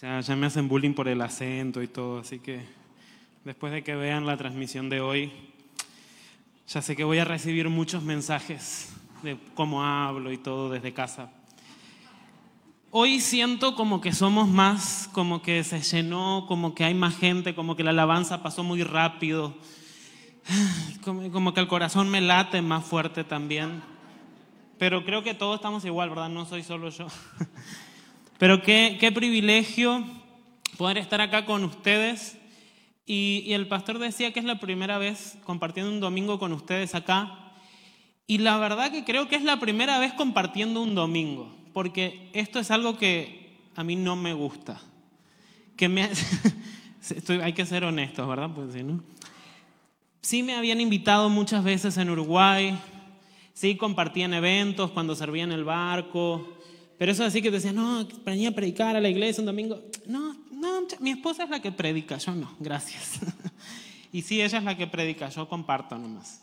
Ya, me hacen bullying por el acento y todo, así que después de que vean la transmisión de hoy, ya sé que voy a recibir muchos mensajes de cómo hablo y todo desde casa. Hoy siento como que somos más, como que se llenó, como que hay más gente, como que la alabanza pasó muy rápido, como que el corazón me late más fuerte también. Pero creo que todos estamos igual, ¿verdad? No soy solo yo. Pero qué, qué privilegio poder estar acá con ustedes. Y, el pastor decía que es la primera vez compartiendo un domingo con ustedes acá. Y la verdad que creo que es la primera vez compartiendo un domingo, porque esto es algo que a mí no me gusta. Que me, estoy, hay que ser honestos, ¿verdad? Pues sí, ¿no? Sí me habían invitado muchas veces en Uruguay, sí compartían eventos cuando servía en el barco, pero eso así que decía, no, venía a predicar a la iglesia un domingo. No, no, mi esposa es la que predica, yo no, gracias. y sí, ella es la que predica, yo comparto nomás.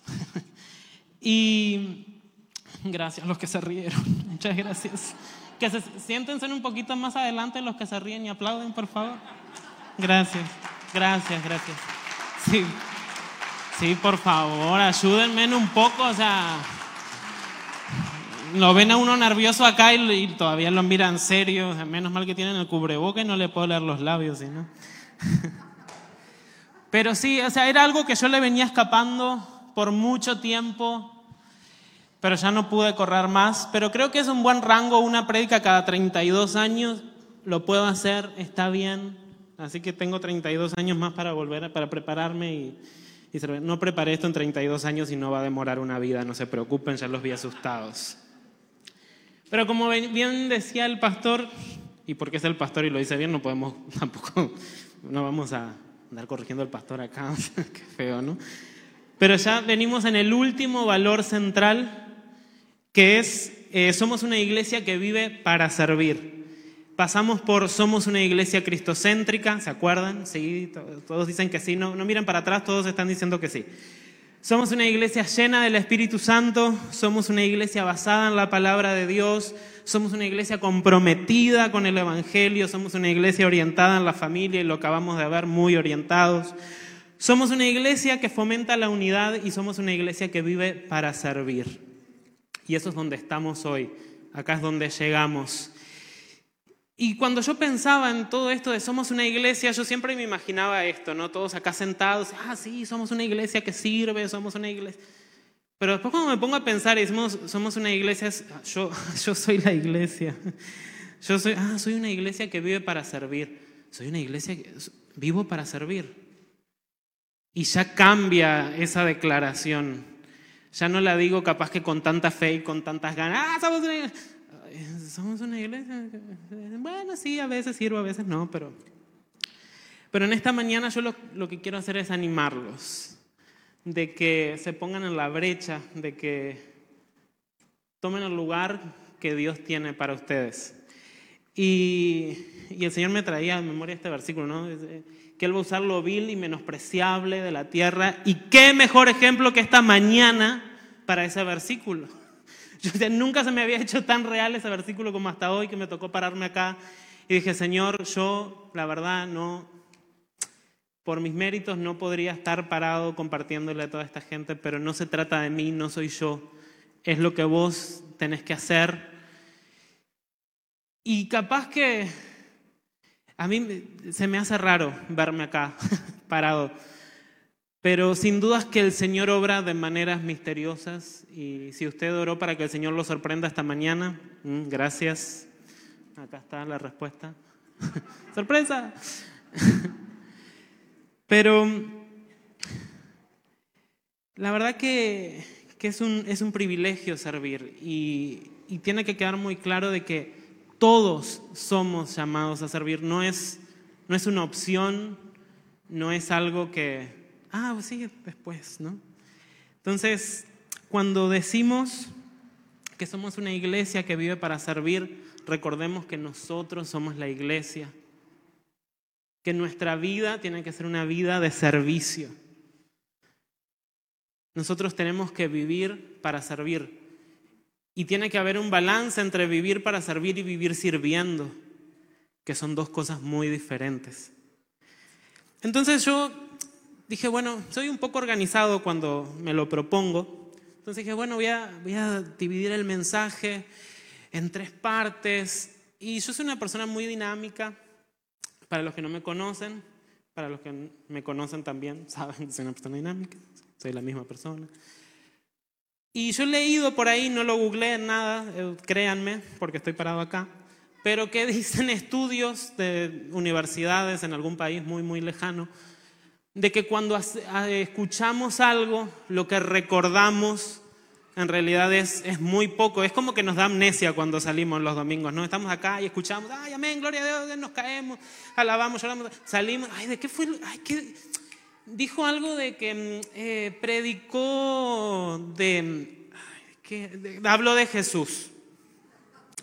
y gracias los que se rieron, muchas gracias. Que se siéntense un poquito más adelante los que se ríen y aplauden, por favor. Gracias, gracias, gracias. Sí, sí, por favor, ayúdenme un poco, o sea lo ven a uno nervioso acá y, y todavía lo miran serio. Menos mal que tienen el cubreboca y no le puedo leer los labios, ¿sí, no? Pero sí, o sea, era algo que yo le venía escapando por mucho tiempo, pero ya no pude correr más. Pero creo que es un buen rango, una prédica cada 32 años. Lo puedo hacer, está bien. Así que tengo 32 años más para volver, para prepararme y, y no preparé esto en 32 años y no va a demorar una vida, no se preocupen, ya los vi asustados. Pero como bien decía el pastor, y porque es el pastor y lo dice bien, no podemos tampoco, no vamos a andar corrigiendo al pastor acá, qué feo, ¿no? Pero ya venimos en el último valor central, que es, eh, somos una iglesia que vive para servir. Pasamos por, somos una iglesia cristocéntrica, ¿se acuerdan? Sí, todos dicen que sí, no, no miren para atrás, todos están diciendo que sí. Somos una iglesia llena del Espíritu Santo, somos una iglesia basada en la palabra de Dios, somos una iglesia comprometida con el Evangelio, somos una iglesia orientada en la familia y lo acabamos de ver, muy orientados. Somos una iglesia que fomenta la unidad y somos una iglesia que vive para servir. Y eso es donde estamos hoy, acá es donde llegamos. Y cuando yo pensaba en todo esto de somos una iglesia, yo siempre me imaginaba esto, ¿no? Todos acá sentados, ah, sí, somos una iglesia que sirve, somos una iglesia. Pero después cuando me pongo a pensar y decimos, somos una iglesia, yo, yo soy la iglesia. Yo soy, ah, soy una iglesia que vive para servir. Soy una iglesia que vivo para servir. Y ya cambia esa declaración. Ya no la digo capaz que con tanta fe y con tantas ganas, ah, somos una iglesia somos una iglesia. Bueno, sí, a veces sirvo, a veces no, pero, pero en esta mañana yo lo, que quiero hacer es animarlos, de que se pongan en la brecha, de que tomen el lugar que Dios tiene para ustedes. Y, y el Señor me traía a memoria este versículo, ¿no? Que Él va a usar lo vil y menospreciable de la tierra. Y qué mejor ejemplo que esta mañana para ese versículo. Nunca se me había hecho tan real ese versículo como hasta hoy que me tocó pararme acá. Y dije, Señor, yo la verdad no, por mis méritos no podría estar parado compartiéndole a toda esta gente, pero no se trata de mí, no soy yo, es lo que vos tenés que hacer. Y capaz que a mí se me hace raro verme acá parado pero sin dudas que el Señor obra de maneras misteriosas y si usted oró para que el Señor lo sorprenda esta mañana, mm, gracias. Acá está la respuesta. ¡Sorpresa! Pero la verdad que, que es, un, es, un, privilegio servir y, y tiene que quedar muy claro de que todos somos llamados a servir. No es, no es una opción, no es algo que ah, pues sí, después, ¿no? Entonces, cuando decimos que somos una iglesia que vive para servir, recordemos que nosotros somos la iglesia, que nuestra vida tiene que ser una vida de servicio. Nosotros tenemos que vivir para servir. Y tiene que haber un balance entre vivir para servir y vivir sirviendo. que son dos cosas muy diferentes. Entonces yo dije, bueno, soy un poco organizado cuando me lo propongo. Entonces dije, bueno, voy a, voy a dividir el mensaje en tres partes. Y yo soy una persona muy dinámica. Para los que no me conocen, para los que me conocen también, saben que soy una persona dinámica, soy la misma persona. Y yo he leído por ahí, no lo googleé nada, eh, créanme, porque estoy parado acá, pero que dicen estudios de universidades en algún país muy, muy lejano, de que cuando escuchamos algo, lo que recordamos en realidad es, es, muy poco. Es como que nos da amnesia cuando salimos los domingos, ¿no? Estamos acá y escuchamos, ay, amén, gloria a Dios, nos caemos, alabamos, lloramos, salimos, ay, ¿de qué fue? Ay, ¿qué? Dijo algo de que mm, eh, predicó de, que, habló de Jesús.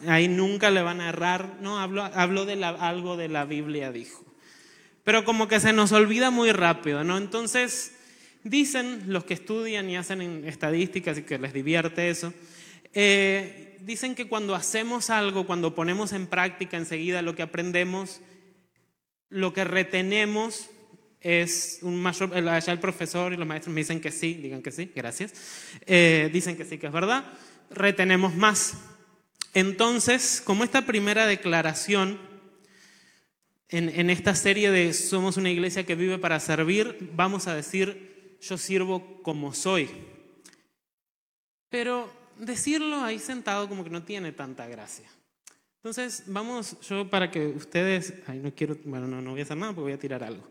Ahí nunca le van a errar, no, habló, habló de algo de la Biblia, dijo. Pero como que se nos olvida muy rápido, ¿no? Entonces, Dicen los que estudian y hacen estadísticas y que les divierte eso, eh, dicen que cuando hacemos algo, cuando ponemos en práctica enseguida lo que aprendemos, lo que retenemos es un mayor, allá el profesor y los maestros me dicen que sí, digan que sí, gracias, eh, dicen que sí, que es verdad, retenemos más. Entonces, como esta primera declaración en, en esta serie de Somos una iglesia que vive para servir, vamos a decir yo sirvo como soy. Pero decirlo ahí sentado como que no tiene tanta gracia. Entonces, vamos, yo para que ustedes, ay, no quiero, bueno, no, no voy a hacer nada porque voy a tirar algo.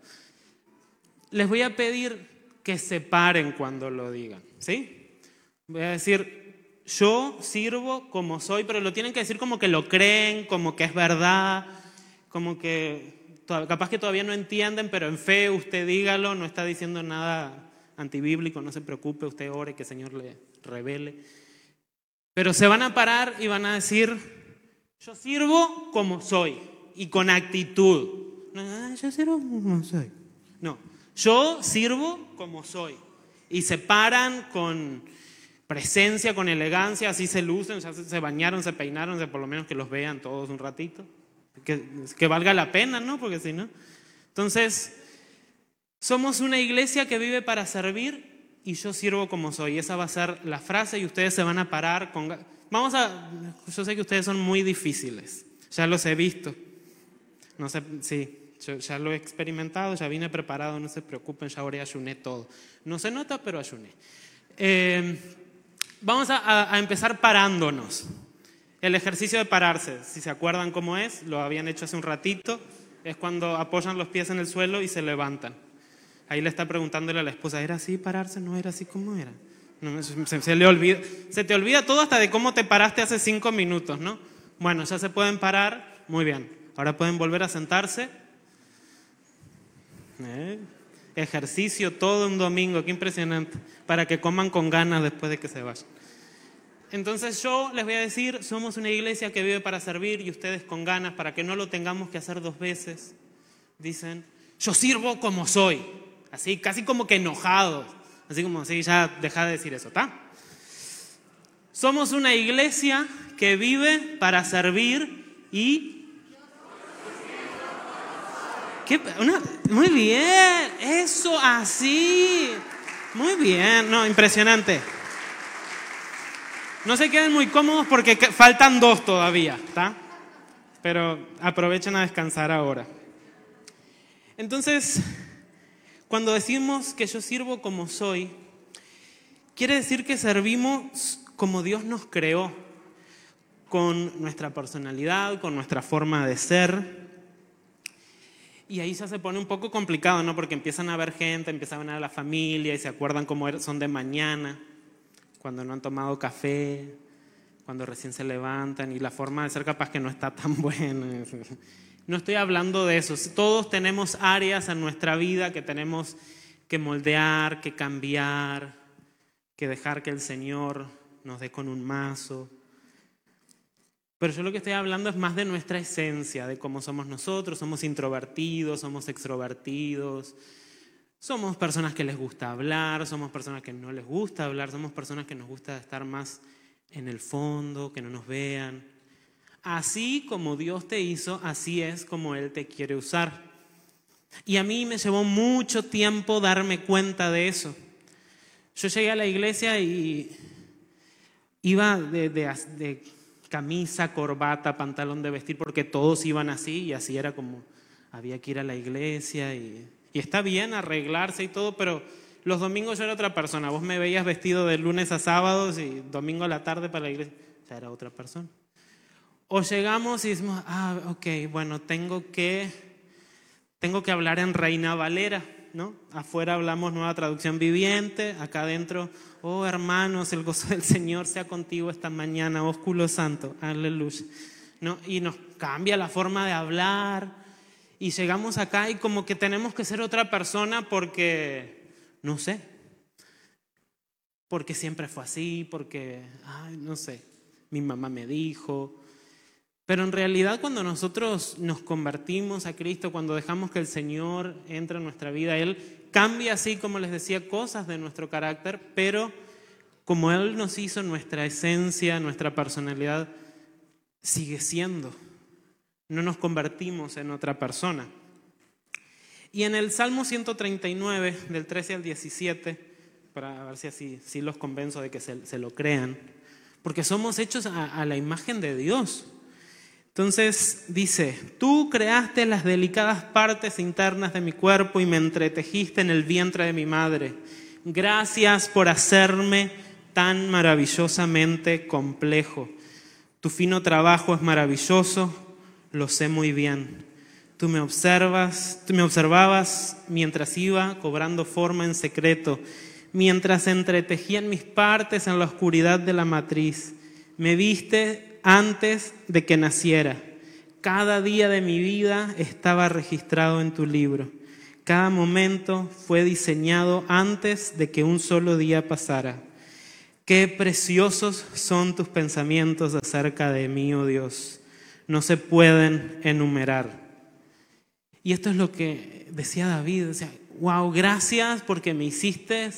Les voy a pedir que se paren cuando lo digan, ¿sí? Voy a decir, yo sirvo como soy, pero lo tienen que decir como que lo creen, como que es verdad, como que capaz que todavía no entienden, pero en fe usted dígalo, no está diciendo nada antibíblico, no se preocupe, usted ore que el Señor le revele. Pero se van a parar y van a decir, yo sirvo como soy y con actitud. No, yo sirvo como soy. No, yo sirvo como soy. Y se paran con presencia, con elegancia, así se lucen, ya se bañaron, se peinaron, por lo menos que los vean todos un ratito. Que, que valga la pena, ¿no? Porque si no. Entonces, somos una iglesia que vive para servir y yo sirvo como soy. Esa va a ser la frase y ustedes se van a parar con... Vamos a... Yo sé que ustedes son muy difíciles, ya los he visto. No sé, sí, ya lo he experimentado, ya vine preparado, no se preocupen, ya ahora ayuné todo. No se nota, pero ayuné. Eh, vamos a, a empezar parándonos. El ejercicio de pararse, si se acuerdan cómo es, lo habían hecho hace un ratito, es cuando apoyan los pies en el suelo y se levantan. Ahí le está preguntándole a la esposa, ¿era así pararse? No, era así como era. se te olvida todo hasta de cómo te paraste hace cinco minutos, ¿no? Bueno, ya se pueden parar, muy bien. Ahora pueden volver a sentarse. Eh, ejercicio todo un domingo, qué impresionante, para que coman con ganas después de que se vayan. Entonces yo les voy a decir, somos una iglesia que vive para servir y ustedes con ganas, para que no lo tengamos que hacer dos veces. Dicen, yo sirvo como soy así, casi como que enojados, así como, sí, ya deja de decir eso, ¿está? Somos una iglesia que vive para servir y... ¿Qué? muy bien, eso así. Muy bien, no, impresionante. No se queden muy cómodos porque faltan dos todavía, ¿está? Pero aprovechen a descansar ahora. Entonces, cuando decimos que yo sirvo como soy, quiere decir que servimos como Dios nos creó, con nuestra personalidad, con nuestra forma de ser. Y ahí ya se pone un poco complicado, ¿no? Porque empiezan a ver gente, empiezan a ver a la familia y se acuerdan cómo er-, son de mañana, cuando no han tomado café, cuando recién se levantan y la forma de ser capaz que no está tan buena. No estoy hablando de eso. Todos tenemos áreas en nuestra vida que tenemos que moldear, que cambiar, que dejar que el Señor nos dé con un mazo. Pero yo lo que estoy hablando es más de nuestra esencia, de cómo somos nosotros. Somos introvertidos, somos extrovertidos. Somos personas que les gusta hablar, somos personas que no les gusta hablar, somos personas que nos gusta estar más en el fondo, que no nos vean. Así como Dios te hizo, así es como Él te quiere usar. Y a mí me llevó mucho tiempo darme cuenta de eso. Yo llegué a la iglesia y iba de, camisa, corbata, pantalón de vestir, porque todos iban así y así era como había que ir a la iglesia y, y está bien arreglarse y todo, pero los domingos yo era otra persona. Vos me veías vestido de lunes a sábados y domingo a la tarde para la iglesia, ya era otra persona. O llegamos y decimos, ah, ok, bueno, tengo que, tengo que hablar en Reina Valera, ¿no? Afuera hablamos nueva traducción viviente, acá adentro, oh hermanos, el gozo del Señor sea contigo esta mañana, ósculo santo, aleluya. ¿No? Y nos cambia la forma de hablar y llegamos acá y como que tenemos que ser otra persona porque, no sé, porque siempre fue así, porque, ay, no sé, mi mamá me dijo, pero en realidad cuando nosotros nos convertimos a Cristo, cuando dejamos que el Señor entre en nuestra vida, Él cambia así, como les decía, cosas de nuestro carácter, pero como Él nos hizo, nuestra esencia, nuestra personalidad sigue siendo. No nos convertimos en otra persona. Y en el Salmo 139, del 13 al 17, para ver si así si los convenzo de que se, lo crean, porque somos hechos a la imagen de Dios. Entonces dice, tú creaste las delicadas partes internas de mi cuerpo y me entretejiste en el vientre de mi madre. Gracias por hacerme tan maravillosamente complejo. Tu fino trabajo es maravilloso, lo sé muy bien. Tú me observas, tú me observabas mientras iba cobrando forma en secreto, mientras entretejían mis partes en la oscuridad de la matriz. Me viste antes de que naciera. Cada día de mi vida estaba registrado en tu libro. Cada momento fue diseñado antes de que un solo día pasara. Qué preciosos son tus pensamientos acerca de mí, oh Dios. No se pueden enumerar. Y esto es lo que decía David. Sea, wow, gracias porque me hiciste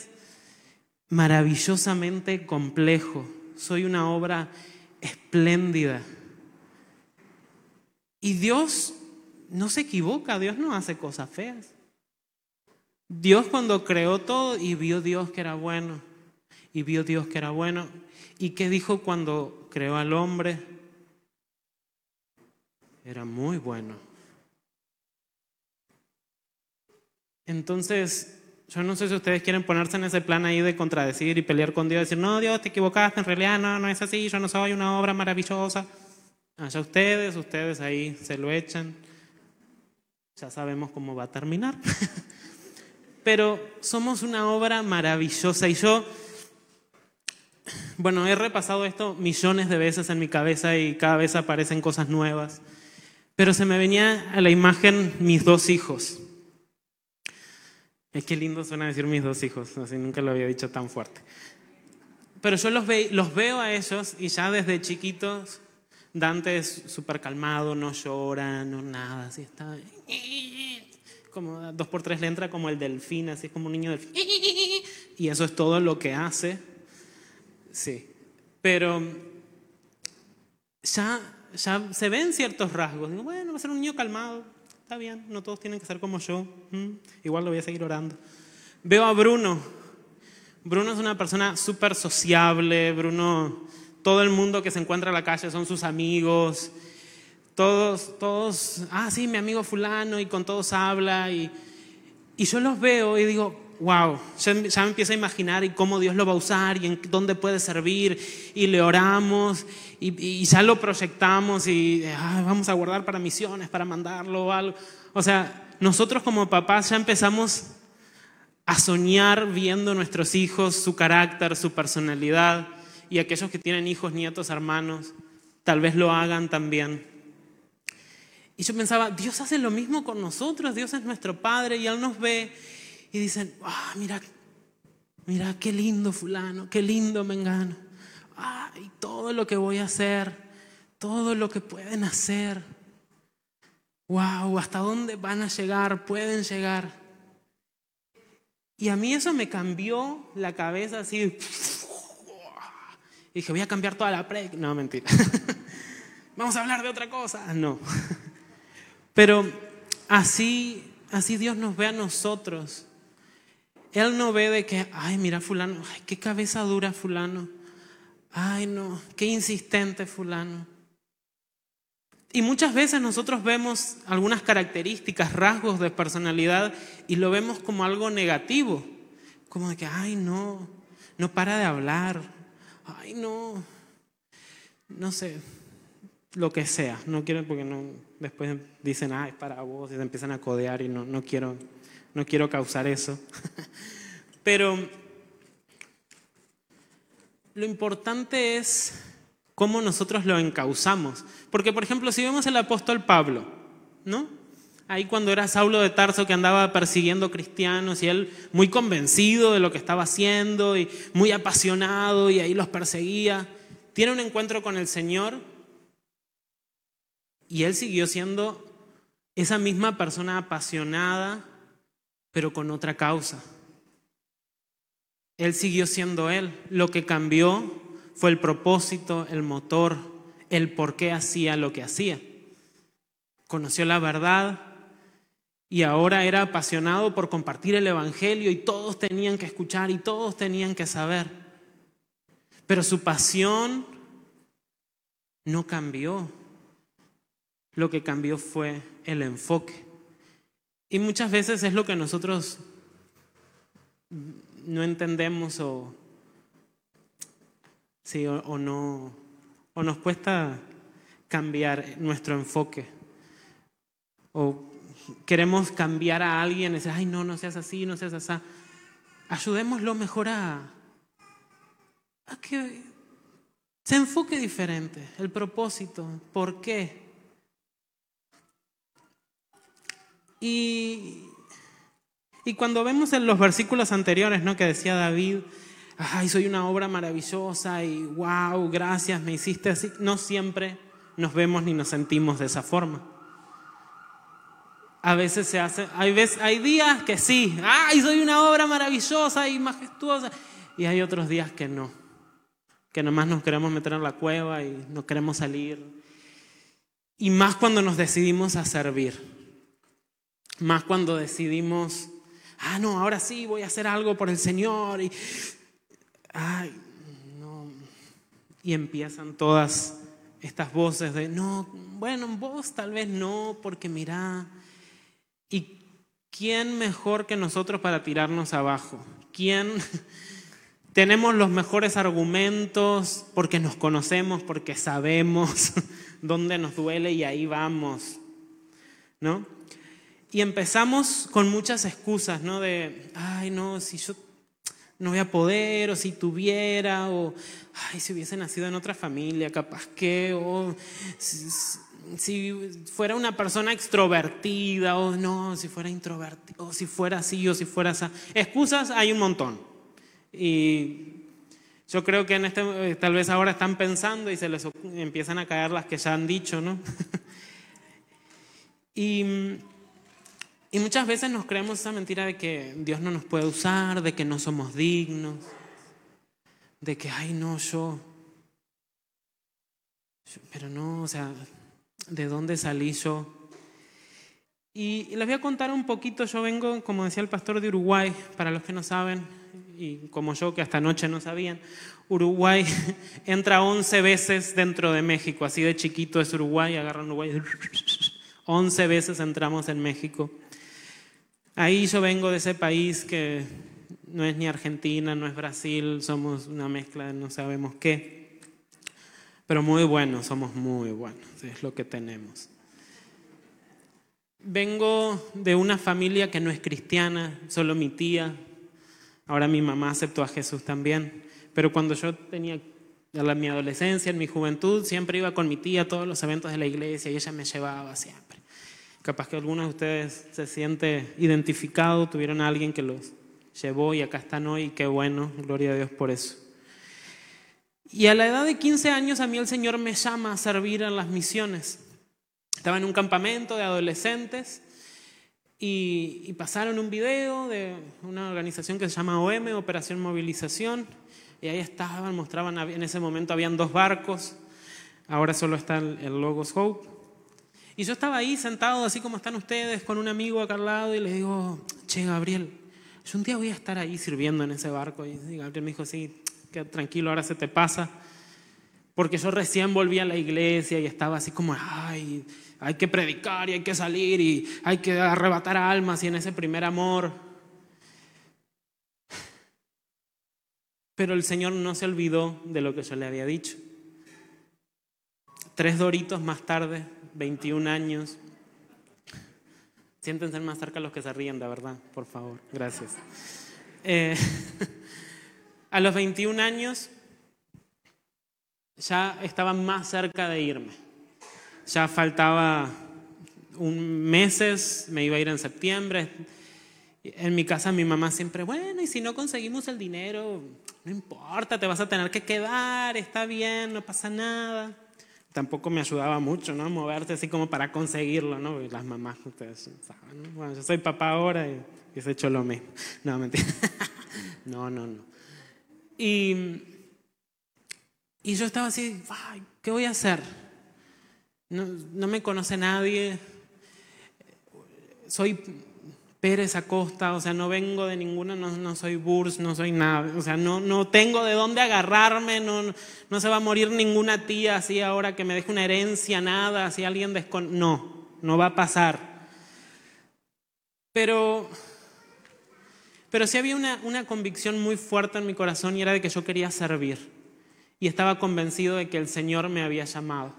maravillosamente complejo. Soy una obra espléndida. Y Dios no se equivoca, Dios no hace cosas feas. Dios cuando creó todo y vio Dios que era bueno, y vio Dios que era bueno, ¿y qué dijo cuando creó al hombre? Era muy bueno. Entonces, yo no sé si ustedes quieren ponerse en ese plan ahí de contradecir y pelear con Dios, decir, no, Dios, te equivocaste, en realidad no, no es así, yo no soy una obra maravillosa. Allá ustedes, ustedes ahí se lo echan. Ya sabemos cómo va a terminar. Pero somos una obra maravillosa y yo, bueno, he repasado esto millones de veces en mi cabeza y cada vez aparecen cosas nuevas. Pero se me venía a la imagen mis dos hijos. Es que lindo suena decir mis dos hijos, así nunca lo había dicho tan fuerte. Pero yo los, los veo a ellos y ya desde chiquitos, Dante es súper calmado, no llora, no nada, así está. Como dos por tres le entra como el delfín, así es como un niño delfín. Y eso es todo lo que hace. Sí. Pero ya, ya se ven ciertos rasgos. Digo, bueno, va a ser un niño calmado, está bien, no todos tienen que ser como yo, igual lo voy a seguir orando. Veo a Bruno. Bruno es una persona súper sociable, Bruno, todo el mundo que se encuentra en la calle son sus amigos, todos, todos, ah, sí, mi amigo fulano, y con todos habla, y, y yo los veo y digo, wow, ya, me empiezo a imaginar y cómo Dios lo va a usar y en dónde puede servir, y le oramos, y, ya lo proyectamos y vamos a guardar para misiones, para mandarlo o algo. O sea, nosotros como papás ya empezamos a soñar viendo nuestros hijos, su carácter, su personalidad, y aquellos que tienen hijos, nietos, hermanos, tal vez lo hagan también. Y yo pensaba, Dios hace lo mismo con nosotros, Dios es nuestro Padre y Él nos ve y dicen, ah, mira, mira qué lindo fulano, qué lindo mengano y todo lo que voy a hacer, todo lo que pueden hacer. Wow, ¿hasta dónde van a llegar? Pueden llegar. Y a mí eso me cambió la cabeza así. Y dije, voy a cambiar toda la pre. No, mentira. vamos a hablar de otra cosa. No. Pero así, así Dios nos ve a nosotros. Él no ve de que, ay, mira fulano, ay, qué cabeza dura fulano. Ay, no, qué insistente fulano. Y muchas veces nosotros vemos algunas características, rasgos de personalidad y lo vemos como algo negativo. Como de que, ay, no, no para de hablar. Ay, no, no sé, lo que sea. No quiero porque no, después dicen, ay, para vos y se empiezan a codear y no, no, quiero, no quiero causar eso. Pero lo importante es cómo nosotros lo encauzamos. Porque, por ejemplo, si vemos el apóstol Pablo, ¿no? Ahí cuando era Saulo de Tarso que andaba persiguiendo cristianos y él muy convencido de lo que estaba haciendo y muy apasionado y ahí los perseguía, tiene un encuentro con el Señor y él siguió siendo esa misma persona apasionada, pero con otra causa. Él siguió siendo él. Lo que cambió fue el propósito, el motor, el por qué hacía lo que hacía. Conoció la verdad y ahora era apasionado por compartir el Evangelio y todos tenían que escuchar y todos tenían que saber. Pero su pasión no cambió. Lo que cambió fue el enfoque. Y muchas veces es lo que nosotros no entendemos o Sí, o, no, o nos cuesta cambiar nuestro enfoque. O queremos cambiar a alguien y decir, ay, no, no seas así, no seas así. Ayudémoslo mejor a, a que se enfoque diferente, el propósito, por qué. Y, y cuando vemos en los versículos anteriores, ¿no? Que decía David, ay, soy una obra maravillosa y wow, gracias, me hiciste así. No siempre nos vemos ni nos sentimos de esa forma. A veces se hace, hay, veces, hay días que sí, ay, soy una obra maravillosa y majestuosa. Y hay otros días que no, que nomás nos queremos meter en la cueva y no queremos salir. Y más cuando nos decidimos a servir, más cuando decidimos, ah, no, ahora sí voy a hacer algo por el Señor y ay, no. Y empiezan todas estas voces de, no, bueno, vos tal vez no, porque mira, ¿y quién mejor que nosotros para tirarnos abajo? ¿Quién tenemos los mejores argumentos porque nos conocemos, porque sabemos dónde nos duele y ahí vamos? ¿No? Y empezamos con muchas excusas, ¿no? De, ay, no, si yo no voy a poder, o si tuviera, o ay, si hubiese nacido en otra familia, capaz que, o si, fuera una persona extrovertida, o no, si fuera introvertida, o si fuera así, o si fuera así. Excusas hay un montón. Y yo creo que en este, tal vez ahora están pensando y se les empiezan a caer las que ya han dicho, ¿no? y y muchas veces nos creemos esa mentira de que Dios no nos puede usar, de que no somos dignos, de que, ay, no, yo. Pero no, o sea, ¿de dónde salí yo? Y les voy a contar un poquito, yo vengo, como decía el pastor de Uruguay, para los que no saben, y como yo que hasta anoche no sabían, Uruguay entra 11 veces dentro de México, así de chiquito es Uruguay, agarran Uruguay, 11 veces entramos en México. Ahí yo vengo de ese país que no es ni Argentina, no es Brasil, somos una mezcla de no sabemos qué. Pero muy buenos, somos muy buenos, es lo que tenemos. Vengo de una familia que no es cristiana, solo mi tía. Ahora mi mamá aceptó a Jesús también. Pero cuando yo tenía mi adolescencia, en mi juventud, siempre iba con mi tía a todos los eventos de la iglesia y ella me llevaba siempre. Capaz que algunos de ustedes se siente identificado, tuvieron a alguien que los llevó y acá están hoy, qué bueno, gloria a Dios por eso. Y a la edad de 15 años a mí el Señor me llama a servir en las misiones. Estaba en un campamento de adolescentes y, pasaron un video de una organización que se llama OM, Operación Movilización, y ahí estaban, mostraban, en ese momento habían dos barcos Ahora solo está el Logos Hope. Y yo estaba ahí sentado, así como están ustedes, con un amigo acá al lado, y le digo, che, Gabriel, yo un día voy a estar ahí sirviendo en ese barco. Y Gabriel me dijo, sí, tranquilo, ahora se te pasa. Porque yo recién volví a la iglesia y estaba así como, ay, hay que predicar y hay que salir y hay que arrebatar almas y en ese primer amor. Pero el Señor no se olvidó de lo que yo le había dicho. Tres doritos más tarde, 21 años. Siéntense más cerca los que se ríen, de verdad, por favor. Gracias. Eh, a los 21 años ya estaba más cerca de irme. Ya faltaba un meses, me iba a ir en septiembre. En mi casa mi mamá siempre, bueno, y si no conseguimos el dinero, no importa, te vas a tener que quedar, está bien, no pasa nada tampoco me ayudaba mucho, ¿no? Moverse así como para conseguirlo, ¿no? las mamás, ustedes saben, ¿no? Bueno, yo soy papá ahora y, y he hecho lo mismo. No, mentira. no, no, no. Y, y yo estaba así, ¿qué voy a hacer? No, no me conoce nadie. Soy Pérez Acosta, o sea, no vengo de ninguna, no, soy Burs, no soy nada, o sea, no, no tengo de dónde agarrarme, no, no se va a morir ninguna tía así ahora que me deje una herencia, nada, así alguien descon... No, no va a pasar. Pero, pero sí había una, una convicción muy fuerte en mi corazón y era de que yo quería servir. Y estaba convencido de que el Señor me había llamado.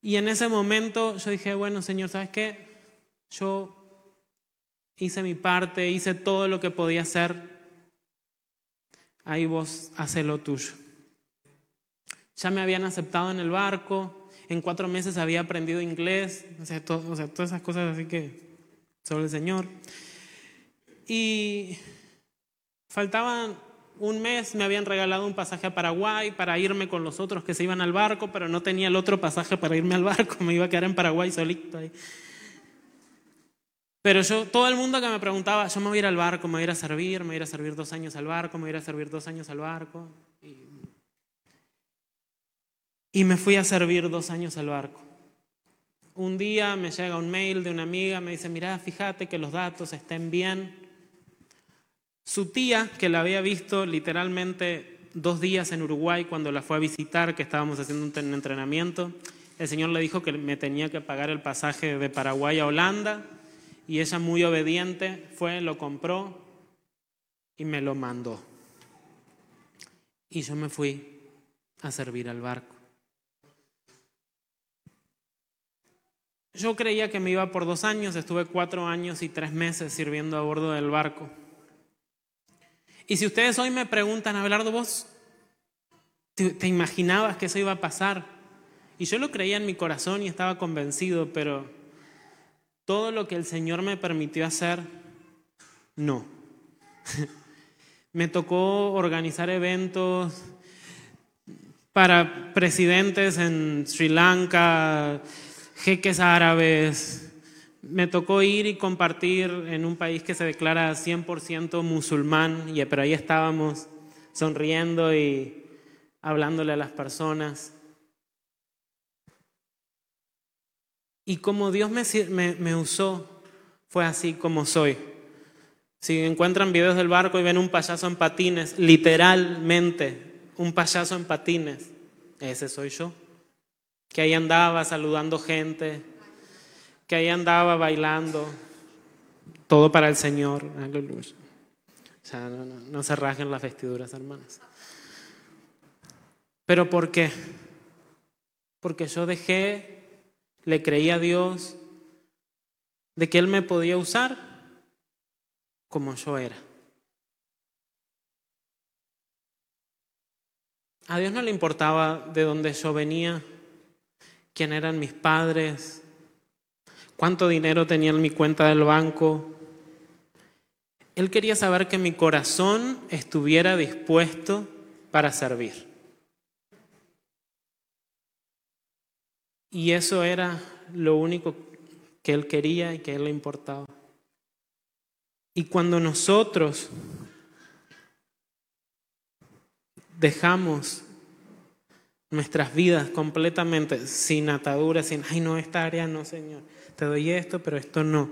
Y en ese momento yo dije, bueno, Señor, ¿sabes qué? Yo hice mi parte, hice todo lo que podía hacer. Ahí vos haces lo tuyo. Ya me habían aceptado en el barco, en cuatro meses había aprendido inglés, o sea, todas esas cosas así que sobre el Señor. Y faltaban un mes, me habían regalado un pasaje a Paraguay para irme con los otros que se iban al barco, pero no tenía el otro pasaje para irme al barco, me iba a quedar en Paraguay solito ahí. Pero yo, todo el mundo que me preguntaba, yo me voy a ir al barco, me voy a ir a servir, me voy a ir a servir dos años al barco, me voy a ir a servir dos años al barco. Y, me fui a servir dos años al barco. Un día me llega un mail de una amiga, me dice, mira, fíjate que los datos estén bien. Su tía, que la había visto literalmente dos días en Uruguay cuando la fue a visitar, que estábamos haciendo un entrenamiento, el Señor le dijo que me tenía que pagar el pasaje de Paraguay a Holanda y ella muy obediente fue, lo compró y me lo mandó. Y yo me fui a servir al barco. Yo creía que me iba por dos años, estuve cuatro años y tres meses sirviendo a bordo del barco. Y si ustedes hoy me preguntan, Abelardo, vos te, te imaginabas que eso iba a pasar. Y yo lo creía en mi corazón y estaba convencido, pero todo lo que el Señor me permitió hacer, no. me tocó organizar eventos para presidentes en Sri Lanka, jeques árabes. Me tocó ir y compartir en un país que se declara 100% musulmán, pero ahí estábamos sonriendo y hablándole a las personas. Y como Dios me, me, usó, fue así como soy. Si encuentran videos del barco y ven un payaso en patines, literalmente un payaso en patines, ese soy yo. Que ahí andaba saludando gente, que ahí andaba bailando, todo para el Señor. Aleluya. O sea, no, no se rajen las vestiduras, hermanas. ¿Pero por qué? Porque yo dejé le creí a Dios de que Él me podía usar como yo era. A Dios no le importaba de dónde yo venía, quién eran mis padres, cuánto dinero tenía en mi cuenta del banco. Él quería saber que mi corazón estuviera dispuesto para servir. Y eso era lo único que él quería y que a él le importaba. Y cuando nosotros dejamos nuestras vidas completamente, sin ataduras, sin, ay no, esta área no, Señor, te doy esto, pero esto no.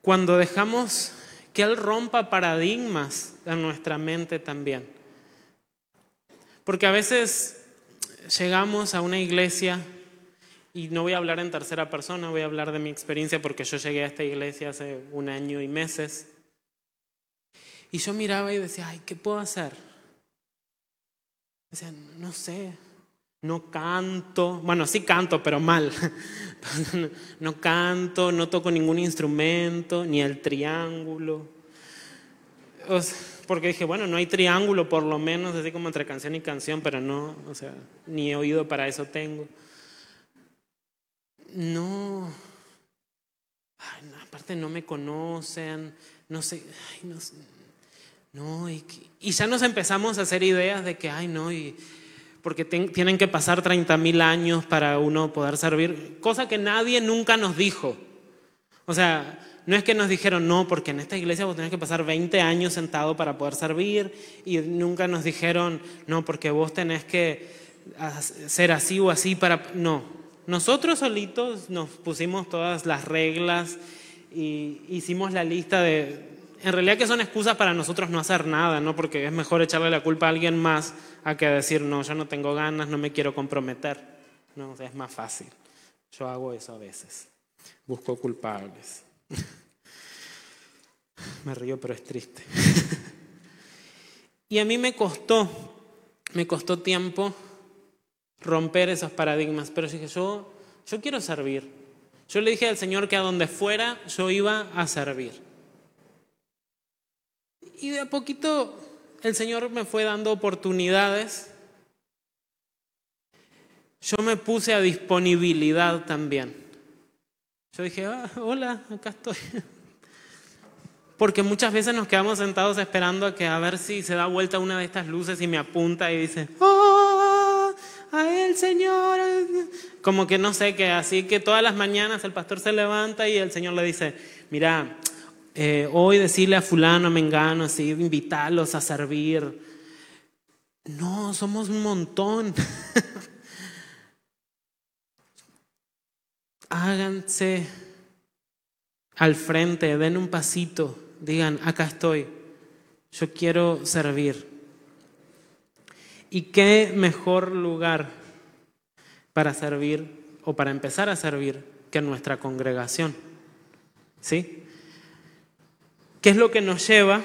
Cuando dejamos que Él rompa paradigmas en nuestra mente también. Porque a veces llegamos a una iglesia, y no voy a hablar en tercera persona, voy a hablar de mi experiencia porque yo llegué a esta iglesia hace un año y meses. Y yo miraba y decía, ay, ¿qué puedo hacer? Decía, no sé, no canto, bueno, sí canto, pero mal. No canto, no toco ningún instrumento, ni el triángulo. Porque dije, bueno, no hay triángulo por lo menos, así como entre canción y canción, pero no, o sea, ni oído para eso tengo. No, aparte no me conocen, no sé, no, no y, y, ya nos empezamos a hacer ideas de que, ay, no, y porque tienen que pasar 30 mil años para uno poder servir, cosa que nadie nunca nos dijo. O sea, no es que nos dijeron, no, porque en esta iglesia vos tenés que pasar 20 años sentado para poder servir, y nunca nos dijeron, no, porque vos tenés que ser así o así para... No, nosotros solitos nos pusimos todas las reglas y hicimos la lista de... En realidad que son excusas para nosotros no hacer nada, ¿no? Porque es mejor echarle la culpa a alguien más a que decir, no, yo no tengo ganas, no me quiero comprometer. No, es más fácil. Yo hago eso a veces. Busco culpables. Me río, pero es triste. y a mí me costó, me costó tiempo romper esos paradigmas, pero dije, yo, yo quiero servir. Yo le dije al Señor que a donde fuera yo iba a servir. Y de a poquito el Señor me fue dando oportunidades, yo me puse a disponibilidad también. Yo dije, ah, hola, acá estoy. Porque muchas veces nos quedamos sentados esperando a que a ver si se da vuelta una de estas luces y me apunta y dice, ¡Oh! A el Señor. Como que no sé qué, así que todas las mañanas el pastor se levanta y el Señor le dice, mira, eh, hoy decirle a fulano, a mengano, así, invitarlos a servir. No, somos un montón. Háganse al frente, den un pasito, digan, acá estoy, yo quiero servir. ¿Y qué mejor lugar para servir o para empezar a servir que nuestra congregación? ¿Sí? ¿Qué es lo que nos lleva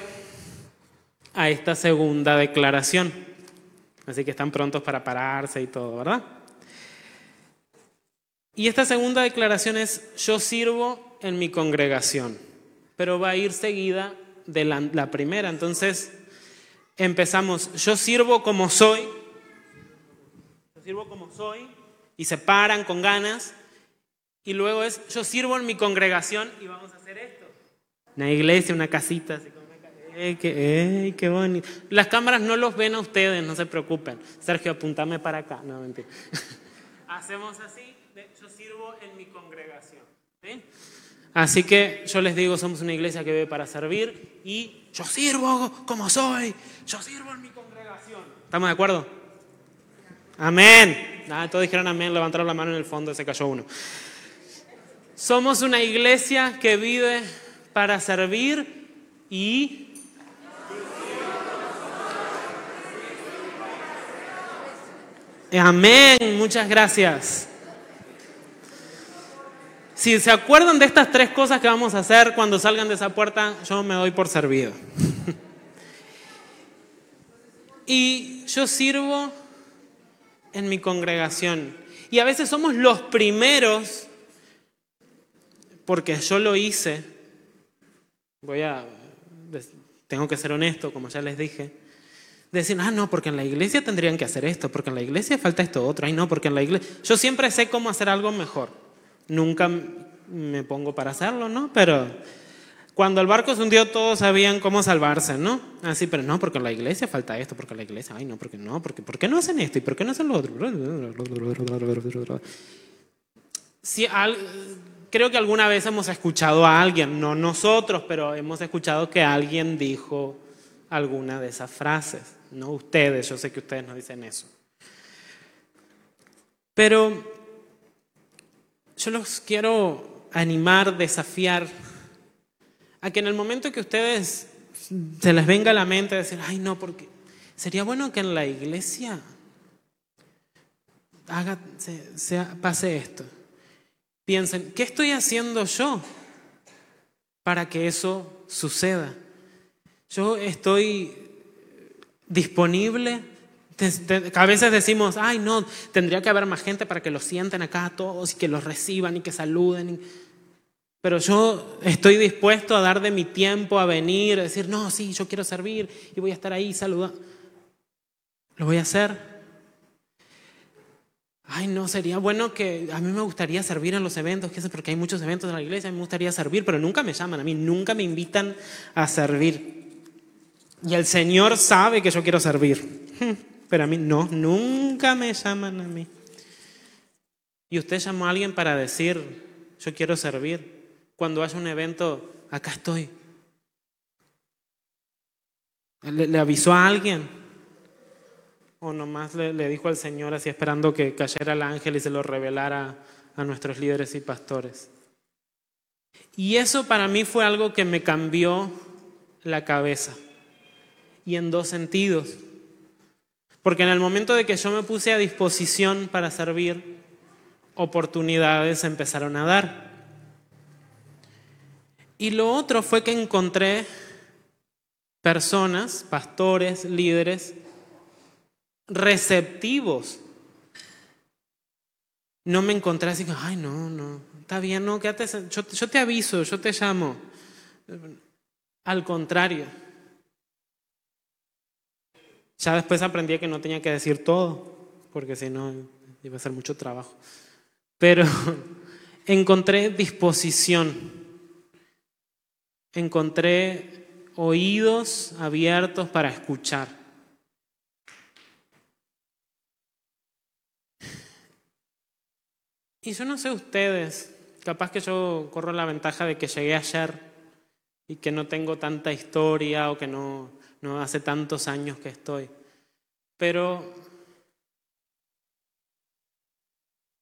a esta segunda declaración? Así que están prontos para pararse y todo, ¿verdad? Y esta segunda declaración es, yo sirvo en mi congregación, pero va a ir seguida de la, primera. Entonces, empezamos, yo sirvo como soy, yo sirvo como soy, y se paran con ganas, y luego es, yo sirvo en mi congregación y vamos a hacer esto una iglesia, una casita. Así como, qué, qué bonito! Las cámaras no los ven a ustedes, no se preocupen. Sergio, apuntame para acá. No, mentira. Hacemos así, yo sirvo en mi congregación. Así que yo les digo, somos una iglesia que ve para servir y yo sirvo como soy, yo sirvo en mi congregación. ¿Estamos de acuerdo? Amén. Nada, todos dijeron amén, levantaron la mano en el fondo, se cayó uno. Somos una iglesia que vive para servir y... Amén, muchas gracias. Si se acuerdan de estas tres cosas que vamos a hacer cuando salgan de esa puerta, yo me doy por servido. y yo sirvo en mi congregación. Y a veces somos los primeros, porque yo lo hice, voy a, tengo que ser honesto, como ya les dije, decir, ah, no, porque en la iglesia tendrían que hacer esto, porque en la iglesia falta esto otro, ay, no, porque en la iglesia, yo siempre sé cómo hacer algo mejor, nunca me pongo para hacerlo, ¿no? Pero cuando el barco se hundió todos sabían cómo salvarse, ¿no? Así, pero no, porque la iglesia falta esto, porque la iglesia, ay, no, porque no, porque ¿por qué no hacen esto y por qué no hacen lo otro? Si creo que alguna vez hemos escuchado a alguien, no nosotros, pero hemos escuchado que alguien dijo alguna de esas frases. No ustedes, yo sé que ustedes no dicen eso. Pero yo los quiero animar, desafiar, a que en el momento que ustedes se les venga a la mente decir, ay no, porque sería bueno que en la iglesia pase esto. Piensen, ¿qué estoy haciendo yo para que eso suceda? Yo estoy disponible. A veces decimos, ay no, tendría que haber más gente para que los sienten acá todos y que los reciban y que saluden. Pero yo estoy dispuesto a dar de mi tiempo, a venir, a decir, no, sí, yo quiero servir y voy a estar ahí saludando. Lo voy a hacer. Ay, no, sería bueno que a mí me gustaría servir en los eventos, porque hay muchos eventos en la iglesia, a mí me gustaría servir, pero nunca me llaman a mí, nunca me invitan a servir. Y el Señor sabe que yo quiero servir, pero a mí no, nunca me llaman a mí. Y usted llamó a alguien para decir, yo quiero servir cuando haya un evento, acá estoy. ¿Le, avisó a alguien? ¿O nomás le, le, dijo al Señor así esperando que cayera el ángel y se lo revelara a nuestros líderes y pastores? Y eso para mí fue algo que me cambió la cabeza. Y en dos sentidos. Porque en el momento de que yo me puse a disposición para servir, oportunidades empezaron a dar. Y lo otro fue que encontré personas, pastores, líderes, receptivos. No me encontré así ay, no, no, está bien, no, quédate, yo, yo te aviso, yo te llamo. Al contrario. Ya después aprendí que no tenía que decir todo, porque si no iba a ser mucho trabajo. Pero encontré disposición encontré oídos abiertos para escuchar. Y yo no sé ustedes, capaz que yo corro la ventaja de que llegué ayer y que no tengo tanta historia o que no, no hace tantos años que estoy, pero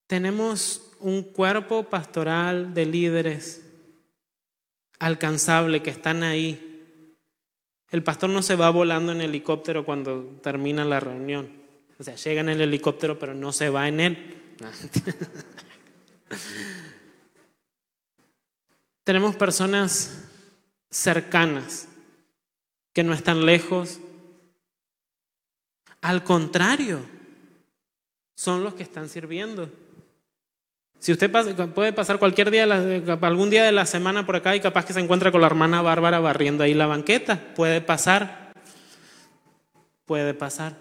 tenemos un cuerpo pastoral de líderes alcanzable, que están ahí. El pastor no se va volando en helicóptero cuando termina la reunión. O sea, llega en el helicóptero, pero no se va en él. Tenemos personas cercanas que no están lejos. Al contrario, son los que están sirviendo. Si usted puede pasar cualquier día, algún día de la semana por acá y capaz que se encuentra con la hermana Bárbara barriendo ahí la banqueta, puede pasar, puede pasar.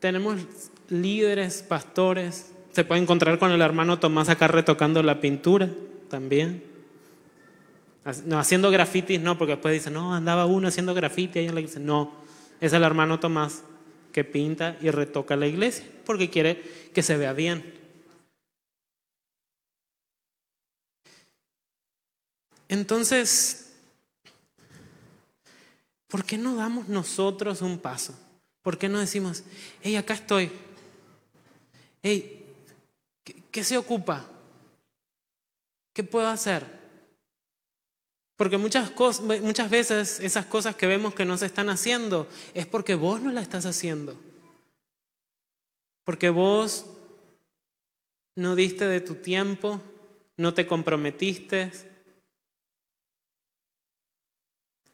Tenemos líderes, pastores, se puede encontrar con el hermano Tomás acá retocando la pintura también. No, haciendo grafitis no, porque después dice, no, andaba uno haciendo grafiti, y le dice, no, es el hermano Tomás que pinta y retoca la iglesia, porque quiere que se vea bien. Entonces, ¿por qué no damos nosotros un paso? ¿Por qué no decimos, hey, acá estoy? Hey, ¿qué, se ocupa? ¿Qué puedo hacer? Porque muchas, cosas, muchas veces esas cosas que vemos que no se están haciendo es porque vos no las estás haciendo. Porque vos no diste de tu tiempo, no te comprometiste,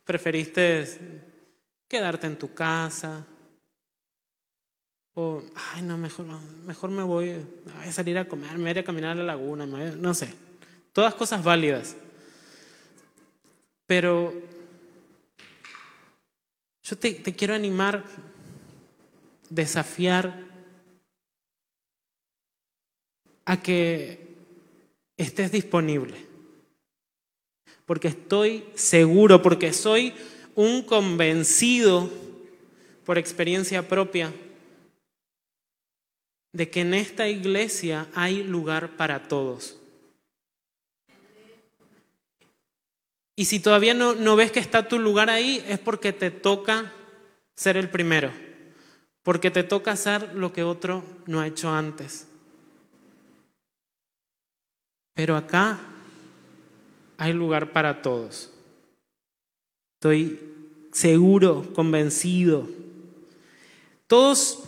preferiste quedarte en tu casa. O, ay, no, mejor, mejor me voy, a salir a comer, me voy a caminar a la laguna, no sé. Todas cosas válidas. Pero yo te, quiero animar, desafiar a que estés disponible. Porque estoy seguro, porque soy un convencido por experiencia propia de que en esta iglesia hay lugar para todos. Y si todavía no, no ves que está tu lugar ahí, es porque te toca ser el primero, porque te toca hacer lo que otro no ha hecho antes. Pero acá hay lugar para todos. Estoy seguro, convencido. Todos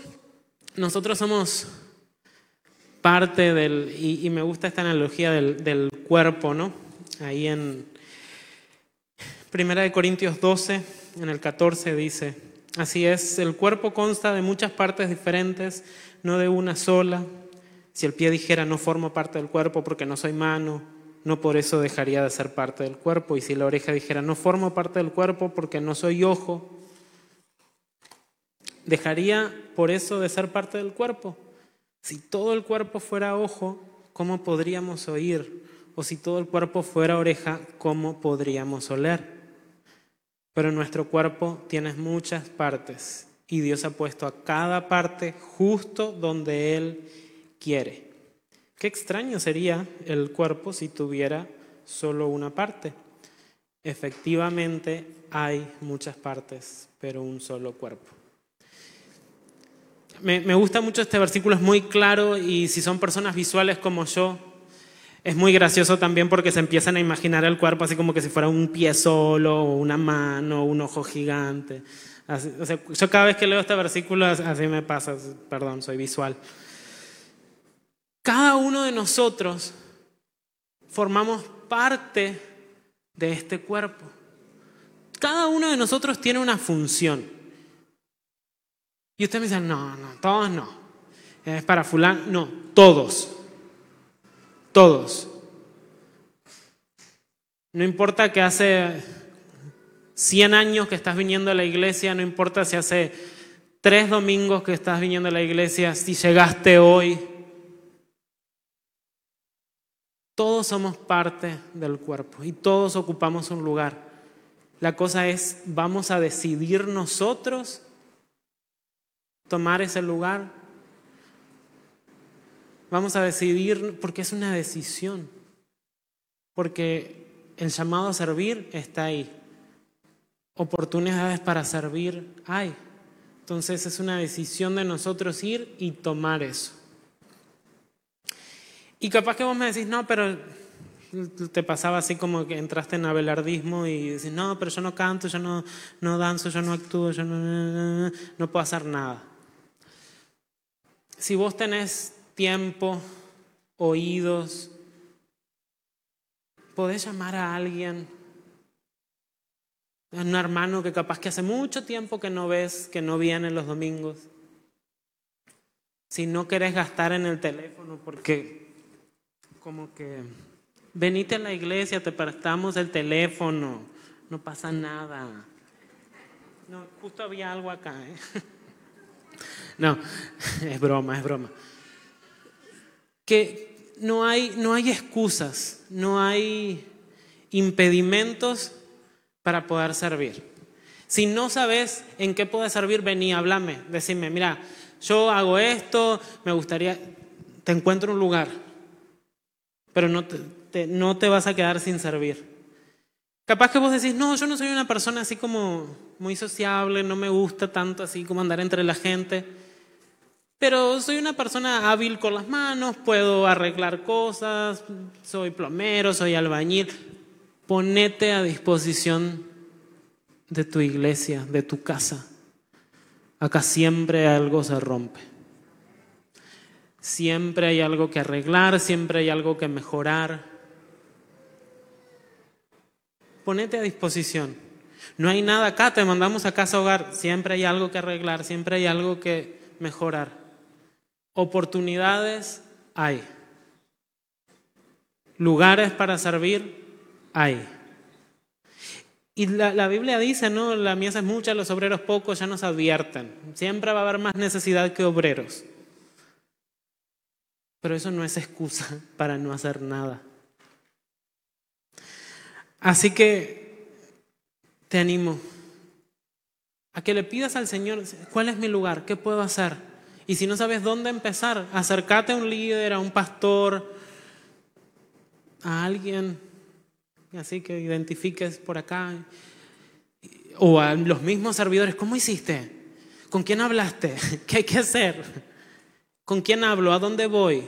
nosotros somos parte del, y, me gusta esta analogía del, del, cuerpo, ¿no? Ahí en Primera de Corintios 12, en el 14 dice, así es, el cuerpo consta de muchas partes diferentes, no de una sola. Si el pie dijera no formo parte del cuerpo porque no soy mano, no por eso dejaría de ser parte del cuerpo. Y si la oreja dijera, no formo parte del cuerpo porque no soy ojo, dejaría por eso de ser parte del cuerpo. Si todo el cuerpo fuera ojo, ¿cómo podríamos oír? O si todo el cuerpo fuera oreja, ¿cómo podríamos oler? Pero nuestro cuerpo tiene muchas partes y Dios ha puesto a cada parte justo donde Él quiere. Qué extraño sería el cuerpo si tuviera solo una parte. Efectivamente hay muchas partes, pero un solo cuerpo. Me, gusta mucho este versículo, es muy claro y si son personas visuales como yo, es muy gracioso también porque se empiezan a imaginar el cuerpo así como que si fuera un pie solo, o una mano, o un ojo gigante. yo cada vez que leo este versículo así me pasa, perdón, soy visual. Cada uno de nosotros formamos parte de este cuerpo. Cada uno de nosotros tiene una función. Y usted me dice, no, no, todos no. Es para fulano. No, todos. Todos. No importa que hace 100 años que estás viniendo a la iglesia, no importa si hace tres domingos que estás viniendo a la iglesia, si llegaste hoy, todos somos parte del cuerpo y todos ocupamos un lugar. La cosa es, ¿vamos a decidir nosotros tomar ese lugar? Vamos a decidir porque es una decisión. Porque el llamado a servir está ahí. Oportunidades para servir hay. Entonces es una decisión de nosotros ir y tomar eso. Y capaz que vos me decís, no, pero te pasaba así como que entraste en abelardismo y decís, no, pero yo no canto, yo no, no danzo, yo no actúo, yo no, no puedo hacer nada. Si vos tenés tiempo, oídos, podés llamar a alguien, a un hermano que capaz que hace mucho tiempo que no ves, que no viene los domingos. Si no querés gastar en el teléfono porque como que, venite a la iglesia, te prestamos el teléfono, no pasa nada. No, justo había algo acá. ¿eh? No, es broma, es broma. Que no hay, no hay excusas, no hay impedimentos para poder servir. Si no sabes en qué puedes servir, vení, háblame, decime, mira, yo hago esto, me gustaría, te encuentro un lugar, pero no te, no te vas a quedar sin servir. Capaz que vos decís, no, yo no soy una persona así como muy sociable, no me gusta tanto así como andar entre la gente, pero soy una persona hábil con las manos, puedo arreglar cosas, soy plomero, soy albañil. Ponete a disposición de tu iglesia, de tu casa. Acá siempre algo se rompe. Siempre hay algo que arreglar, siempre hay algo que mejorar. Ponete a disposición. No hay nada acá, te mandamos a casa hogar. Siempre hay algo que arreglar, siempre hay algo que mejorar. Oportunidades hay. Lugares para servir hay. Y la, la, Biblia dice, ¿no? La mies es mucha, los obreros pocos, ya nos advierten. Siempre va a haber más necesidad que obreros. Pero eso no es excusa para no hacer nada. Así que te animo a que le pidas al Señor, ¿cuál es mi lugar? ¿Qué puedo hacer? Y si no sabes dónde empezar, acércate a un líder, a un pastor, a alguien así que identifiques por acá. O a los mismos servidores, ¿cómo hiciste? ¿Con quién hablaste? ¿Qué hay que hacer? ¿Con quién hablo? ¿A dónde voy?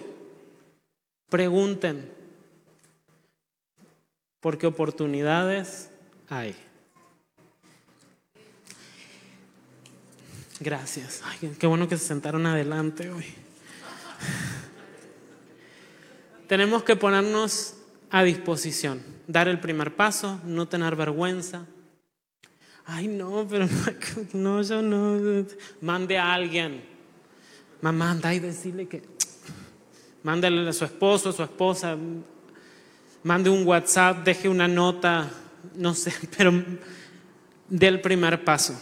Pregunten, porque oportunidades hay. Gracias. qué bueno que se sentaron adelante hoy. Tenemos que ponernos a disposición, dar el primer paso, no tener vergüenza. Ay, no, pero no, yo no. Mande a alguien. Mamá, anda y decirle que. Mándale a su esposo, a su esposa. Mande un WhatsApp, deje una nota, no sé, pero dé el primer paso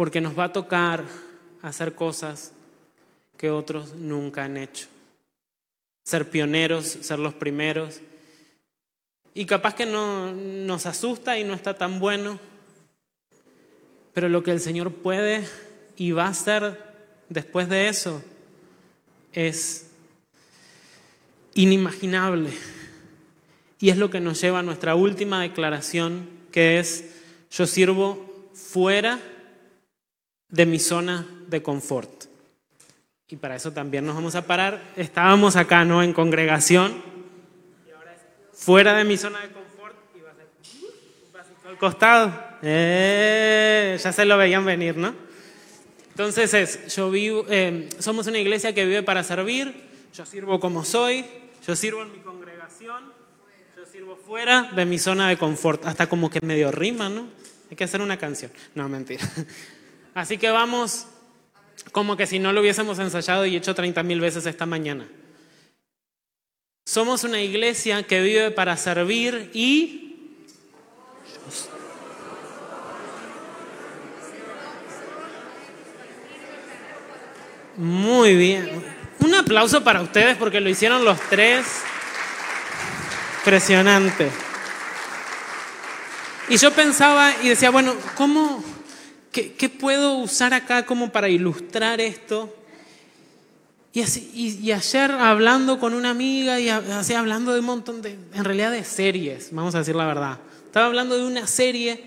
porque nos va a tocar hacer cosas que otros nunca han hecho. Ser pioneros, ser los primeros. Y capaz que no nos asusta y no está tan bueno, pero lo que el Señor puede y va a hacer después de eso es inimaginable. Y es lo que nos lleva a nuestra última declaración, que es, yo sirvo fuera de mi zona de confort. Y para eso también nos vamos a parar. Estábamos acá, ¿no? En congregación. Fuera de mi zona de confort y va a un pasito al costado. Eh, ya se lo veían venir, ¿no? Entonces es, yo vivo, eh, somos una iglesia que vive para servir, yo sirvo como soy, yo sirvo en mi congregación, yo sirvo fuera de mi zona de confort. Hasta como que medio rima, ¿no? Hay que hacer una canción. No, mentira. Así que vamos como que si no lo hubiésemos ensayado y hecho 30 mil veces esta mañana. Somos una iglesia que vive para servir y... Muy bien. Un aplauso para ustedes porque lo hicieron los tres. Impresionante. Y yo pensaba y decía, bueno, ¿cómo, ¿Qué, puedo usar acá como para ilustrar esto? Y, así, y, ayer hablando con una amiga y así hablando de un montón de, en realidad de series, vamos a decir la verdad. Estaba hablando de una serie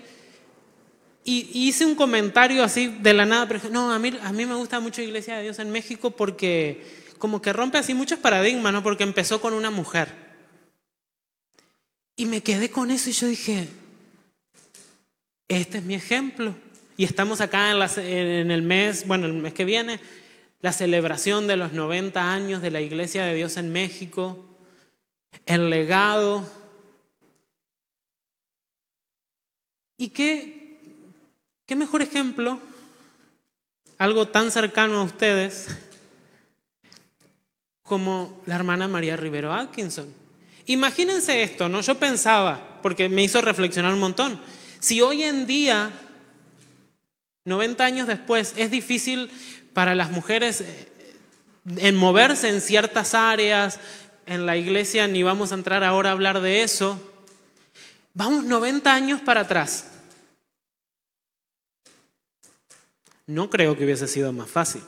y, hice un comentario así de la nada, pero no, a mí, a mí me gusta mucho Iglesia de Dios en México porque como que rompe así muchos paradigmas, ¿no? Porque empezó con una mujer. Y me quedé con eso y yo dije, este es mi ejemplo. Y estamos acá en, el mes, bueno, el mes que viene, la celebración de los 90 años de la Iglesia de Dios en México, el legado. ¿Y qué, qué mejor ejemplo? Algo tan cercano a ustedes como la hermana María Rivero Atkinson. Imagínense esto, ¿no? Yo pensaba, porque me hizo reflexionar un montón, si hoy en día 90 años después, es difícil para las mujeres eh, en moverse en ciertas áreas, en la iglesia ni vamos a entrar ahora a hablar de eso. Vamos 90 años para atrás. No creo que hubiese sido más fácil.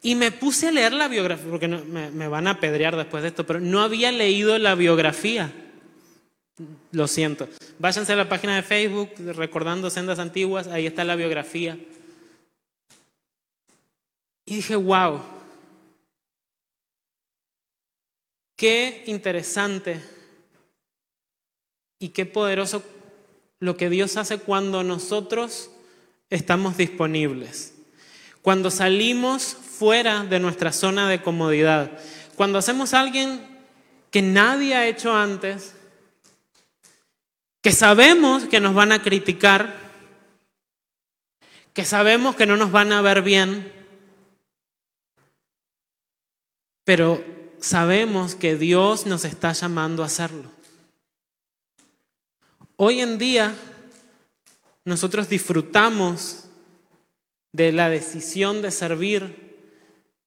Y me puse a leer la biografía, porque me, me van a apedrear después de esto, pero no había leído la biografía lo siento. Váyanse a la página de Facebook, recordando sendas antiguas, ahí está la biografía. Y dije, wow, qué interesante y qué poderoso lo que Dios hace cuando nosotros estamos disponibles, cuando salimos fuera de nuestra zona de comodidad, cuando hacemos a alguien que nadie ha hecho antes que sabemos que nos van a criticar, que sabemos que no nos van a ver bien, pero sabemos que Dios nos está llamando a hacerlo. Hoy en día nosotros disfrutamos de la decisión de servir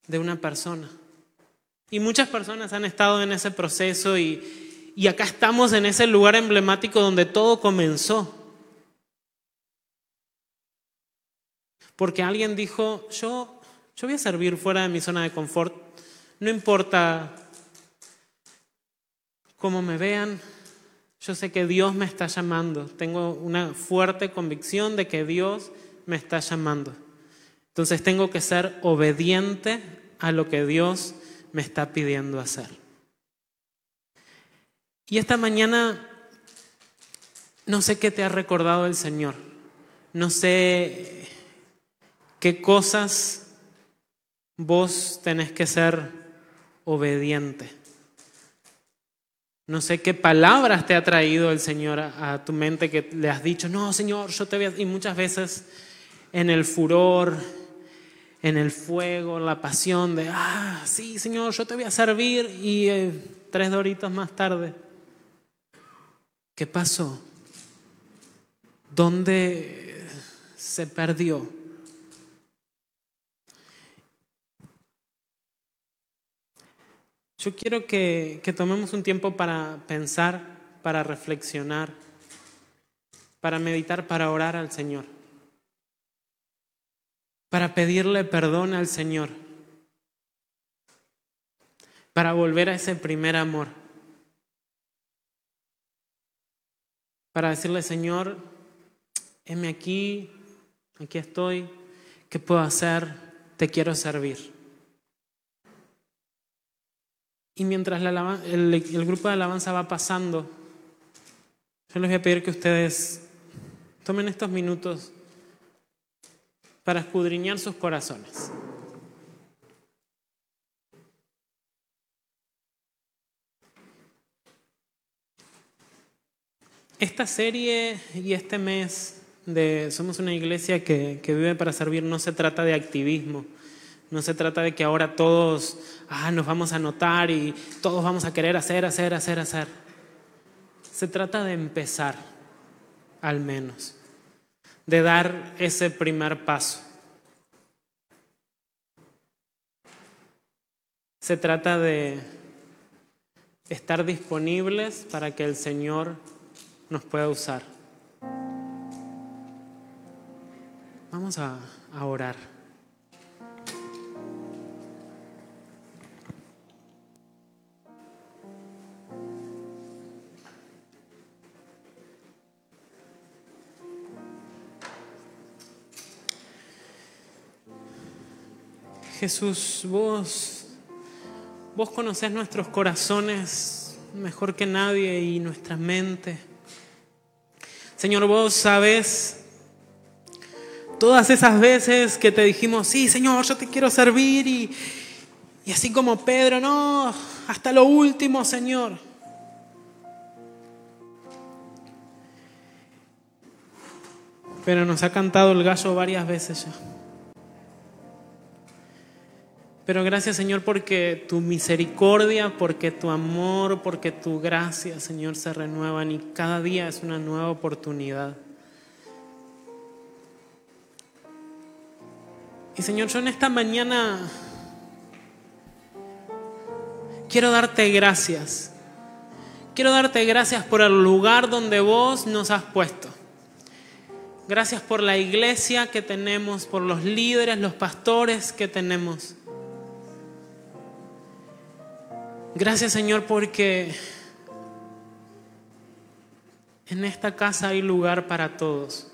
de una persona. Y muchas personas han estado en ese proceso y, y acá estamos en ese lugar emblemático donde todo comenzó. Porque alguien dijo, yo, yo voy a servir fuera de mi zona de confort, no importa como me vean, yo sé que Dios me está llamando. Tengo una fuerte convicción de que Dios me está llamando. Entonces tengo que ser obediente a lo que Dios me está pidiendo hacer. Y esta mañana no sé qué te ha recordado el Señor. No sé qué cosas vos tenés que ser obediente. No sé qué palabras te ha traído el Señor a, tu mente que le has dicho, no, Señor, yo te voy a... Y muchas veces en el furor, en el fuego, la pasión de, ah, sí, Señor, yo te voy a servir y eh, tres doritos más tarde. ¿Qué pasó? ¿Dónde se perdió? Yo quiero que, tomemos un tiempo para pensar, para reflexionar, para meditar, para orar al Señor, para pedirle perdón al Señor, para volver a ese primer amor, para decirle, Señor, heme aquí, aquí estoy, ¿qué puedo hacer? Te quiero servir. Y mientras el, grupo de alabanza va pasando, yo les voy a pedir que ustedes tomen estos minutos para escudriñar sus corazones. Esta serie y este mes de Somos una iglesia que, que vive para servir no se trata de activismo no se trata de que ahora todos ah, nos vamos a notar y todos vamos a querer hacer, hacer, hacer, hacer. Se trata de empezar, al menos, de dar ese primer paso. Se trata de estar disponibles para que el Señor nos pueda usar. Vamos a, a orar. Jesús, vos, vos conocés nuestros corazones mejor que nadie y nuestra mente. Señor, vos sabes todas esas veces que te dijimos, sí, Señor, yo te quiero servir y, y así como Pedro, no, hasta lo último, Señor. Pero nos ha cantado el gallo varias veces ya. Pero gracias Señor porque tu misericordia, porque tu amor, porque tu gracia, Señor, se renuevan y cada día es una nueva oportunidad. Y Señor, yo en esta mañana quiero darte gracias. Quiero darte gracias por el lugar donde vos nos has puesto. Gracias por la iglesia que tenemos, por los líderes, los pastores que tenemos. Gracias Señor porque en esta casa hay lugar para todos.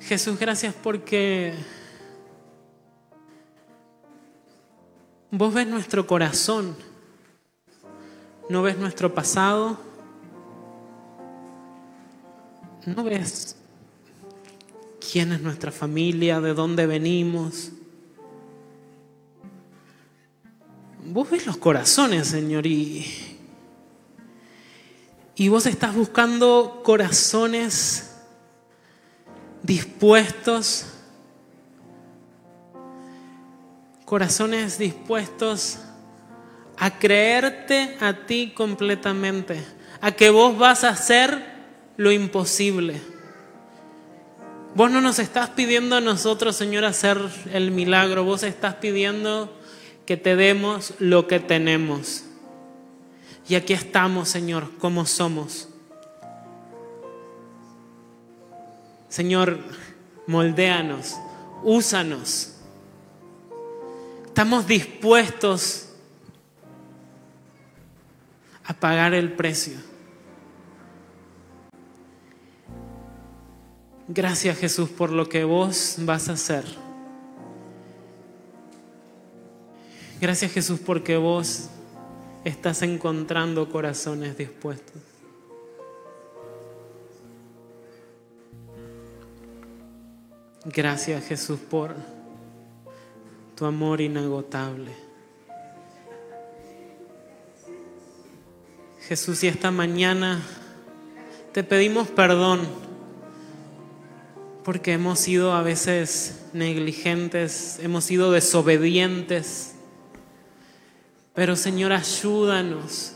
Jesús, gracias porque vos ves nuestro corazón, no ves nuestro pasado, no ves quién es nuestra familia, de dónde venimos. Vos ves los corazones, Señor, y, y vos estás buscando corazones dispuestos, corazones dispuestos a creerte a ti completamente, a que vos vas a hacer lo imposible. Vos no nos estás pidiendo a nosotros, Señor, hacer el milagro, vos estás pidiendo que te demos lo que tenemos. Y aquí estamos, Señor, como somos. Señor, moldéanos, úsanos. Estamos dispuestos a pagar el precio. Gracias Jesús por lo que vos vas a hacer. Gracias Jesús porque vos estás encontrando corazones dispuestos. Gracias Jesús por tu amor inagotable. Jesús, y esta mañana te pedimos perdón porque hemos sido a veces negligentes, hemos sido desobedientes. Pero Señor, ayúdanos,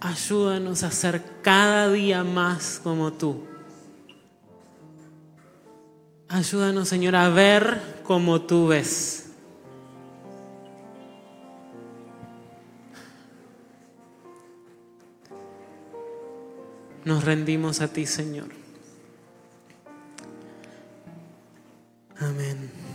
ayúdanos a ser cada día más como tú. Ayúdanos, Señor, a ver como tú ves. Nos rendimos a ti, Señor. Amén.